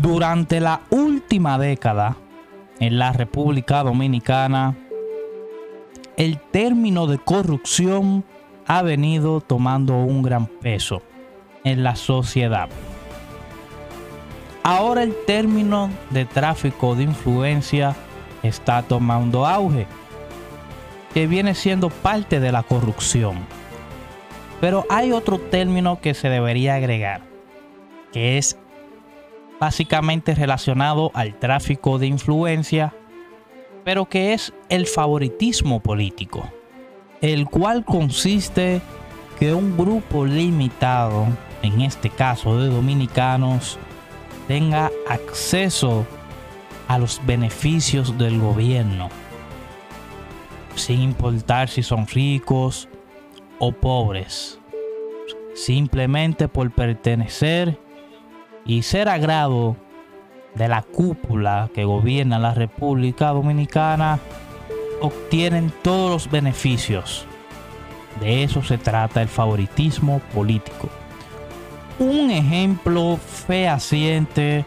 Durante la última década, en la República Dominicana, el término de corrupción ha venido tomando un gran peso en la sociedad. Ahora el término de tráfico de influencia está tomando auge, que viene siendo parte de la corrupción. Pero hay otro término que se debería agregar, que es básicamente relacionado al tráfico de influencia, pero que es el favoritismo político, el cual consiste que un grupo limitado, en este caso de dominicanos, tenga acceso a los beneficios del gobierno, sin importar si son ricos o pobres, simplemente por pertenecer y ser agrado de la cúpula que gobierna la República Dominicana, obtienen todos los beneficios. De eso se trata el favoritismo político. Un ejemplo fehaciente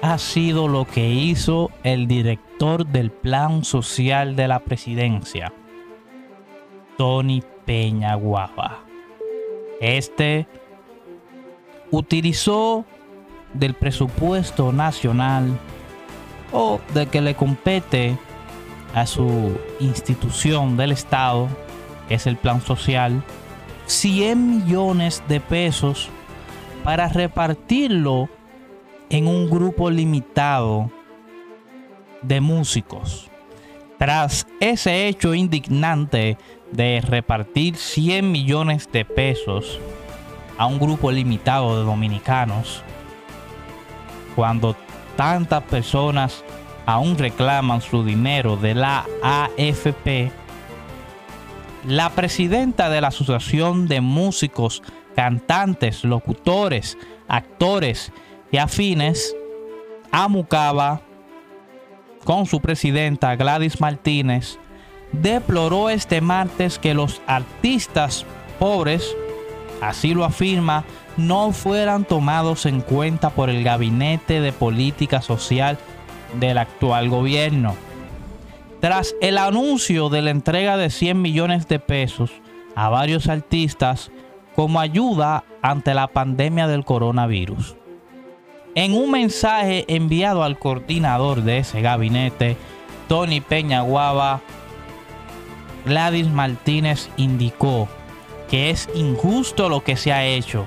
ha sido lo que hizo el director del Plan Social de la Presidencia, Tony Peña. Este utilizó del presupuesto nacional o de que le compete a su institución del Estado, que es el Plan Social, 100 millones de pesos para repartirlo en un grupo limitado de músicos. Tras ese hecho indignante de repartir 100 millones de pesos a un grupo limitado de dominicanos, cuando tantas personas aún reclaman su dinero de la AFP, la presidenta de la Asociación de Músicos, Cantantes, Locutores, Actores y Afines, Amucaba, con su presidenta Gladys Martínez, deploró este martes que los artistas pobres, así lo afirma no fueran tomados en cuenta por el Gabinete de Política Social del actual gobierno. Tras el anuncio de la entrega de 100 millones de pesos a varios artistas como ayuda ante la pandemia del coronavirus. En un mensaje enviado al coordinador de ese gabinete, Tony Peña Guava, Gladys Martínez indicó que es injusto lo que se ha hecho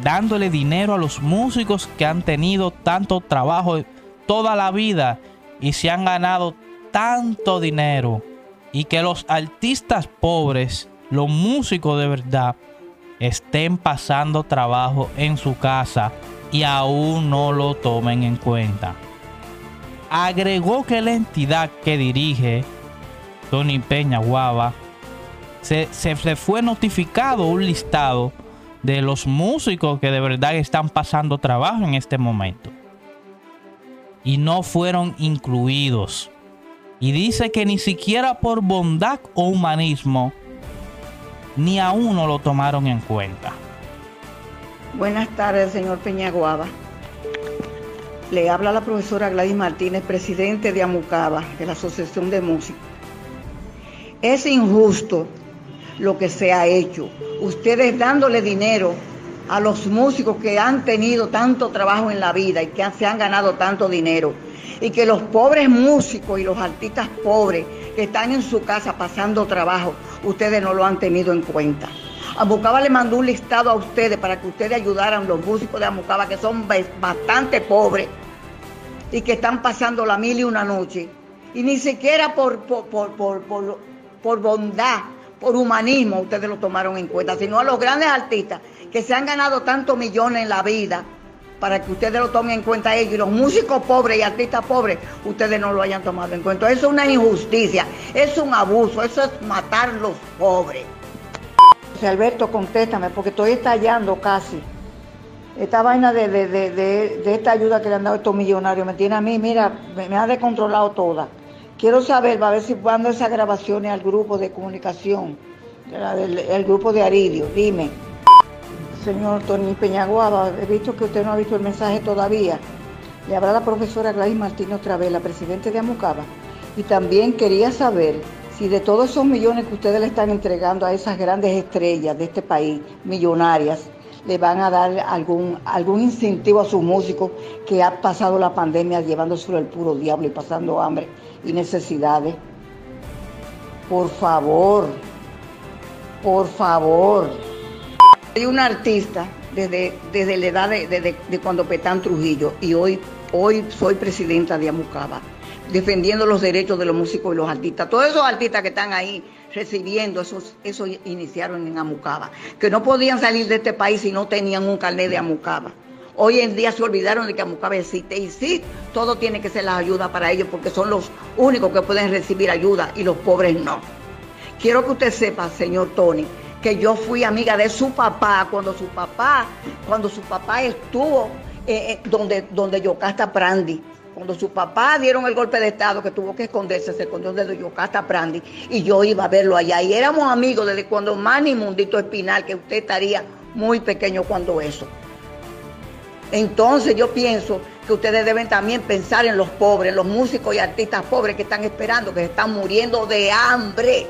dándole dinero a los músicos que han tenido tanto trabajo toda la vida y se han ganado tanto dinero. Y que los artistas pobres, los músicos de verdad, estén pasando trabajo en su casa y aún no lo tomen en cuenta. Agregó que la entidad que dirige Tony Peña Guava se, se fue notificado un listado de los músicos que de verdad están pasando trabajo en este momento. Y no fueron incluidos. Y dice que ni siquiera por bondad o humanismo, ni a uno lo tomaron en cuenta. Buenas tardes, señor Peñaguaba. Le habla la profesora Gladys Martínez, presidente de Amucaba, de la Asociación de Músicos. Es injusto lo que se ha hecho. Ustedes dándole dinero a los músicos que han tenido tanto trabajo en la vida y que se han ganado tanto dinero. Y que los pobres músicos y los artistas pobres que están en su casa pasando trabajo, ustedes no lo han tenido en cuenta. Amucaba le mandó un listado a ustedes para que ustedes ayudaran los músicos de Amucaba que son bastante pobres y que están pasando la mil y una noche. Y ni siquiera por, por, por, por bondad por humanismo ustedes lo tomaron en cuenta, sino a los grandes artistas que se han ganado tantos millones en la vida para que ustedes lo tomen en cuenta ellos y los músicos pobres y artistas pobres ustedes no lo hayan tomado en cuenta. Eso es una injusticia, es un abuso, eso es matar a los pobres. José Alberto, contéstame porque estoy estallando casi. Esta vaina de, de, esta ayuda que le han dado estos millonarios me tiene a mí, mira, me, me ha descontrolado toda. Quiero saber, va a ver si mando esas grabaciones al grupo de comunicación, el grupo de Aridio. Dime. Señor Tony Peñaguaba, he visto que usted no ha visto el mensaje todavía. Le habla la profesora Gladys Martínez otra vez, la presidenta de Amucaba. Y también quería saber si de todos esos millones que ustedes le están entregando a esas grandes estrellas de este país, millonarias, le van a dar algún, algún incentivo a sus músicos que ha pasado la pandemia llevándoselo el puro diablo y pasando hambre y necesidades. Por favor, por favor. Soy una artista desde, desde la edad de, de, cuando Petán Trujillo y hoy, hoy soy presidenta de Amucaba, defendiendo los derechos de los músicos y los artistas. Todos esos artistas que están ahí recibiendo, esos, esos iniciaron en Amucaba, que no podían salir de este país si no tenían un carnet de Amucaba. Hoy en día se olvidaron de que Amucaba existe y sí, todo tiene que ser la ayuda para ellos porque son los únicos que pueden recibir ayuda y los pobres no. Quiero que usted sepa, señor Tony, que yo fui amiga de su papá cuando su papá, cuando su papá estuvo eh, eh, donde, donde Yocasta Prandi. Cuando su papá dieron el golpe de Estado que tuvo que esconderse, se escondió desde Yocasta Prandi y yo iba a verlo allá. Y éramos amigos desde cuando Manny Mundito Espinal, que usted estaría muy pequeño cuando eso. Entonces yo pienso que ustedes deben también pensar en los pobres, los músicos y artistas pobres que están esperando, que están muriendo de hambre